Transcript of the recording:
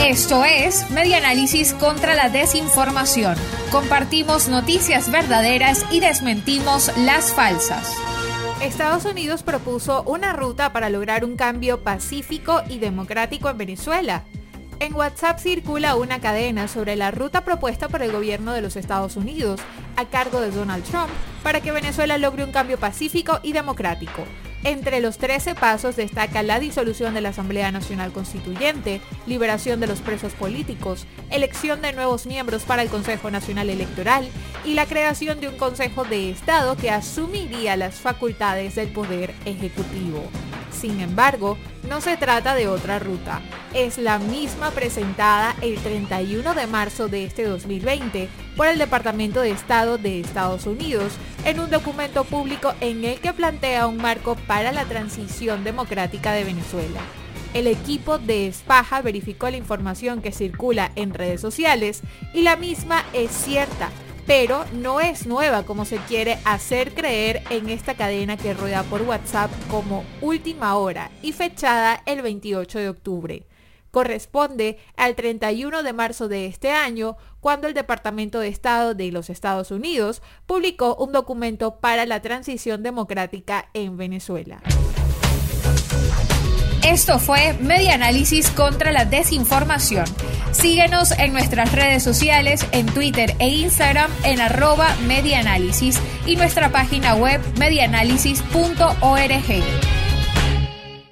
Esto es Media Análisis contra la Desinformación. Compartimos noticias verdaderas y desmentimos las falsas. Estados Unidos propuso una ruta para lograr un cambio pacífico y democrático en Venezuela. En WhatsApp circula una cadena sobre la ruta propuesta por el gobierno de los Estados Unidos, a cargo de Donald Trump, para que Venezuela logre un cambio pacífico y democrático. Entre los 13 pasos destaca la disolución de la Asamblea Nacional Constituyente, liberación de los presos políticos, elección de nuevos miembros para el Consejo Nacional Electoral y la creación de un Consejo de Estado que asumiría las facultades del Poder Ejecutivo. Sin embargo, no se trata de otra ruta, es la misma presentada el 31 de marzo de este 2020 por el Departamento de Estado de Estados Unidos en un documento público en el que plantea un marco para la transición democrática de Venezuela. El equipo de Espaja verificó la información que circula en redes sociales y la misma es cierta, pero no es nueva como se quiere hacer creer en esta cadena que rueda por WhatsApp como última hora y fechada el 28 de octubre. Corresponde al 31 de marzo de este año, cuando el Departamento de Estado de los Estados Unidos publicó un documento para la transición democrática en Venezuela. Esto fue Media Análisis contra la Desinformación. Síguenos en nuestras redes sociales, en Twitter e Instagram en arroba medianálisis y nuestra página web medianálisis.org.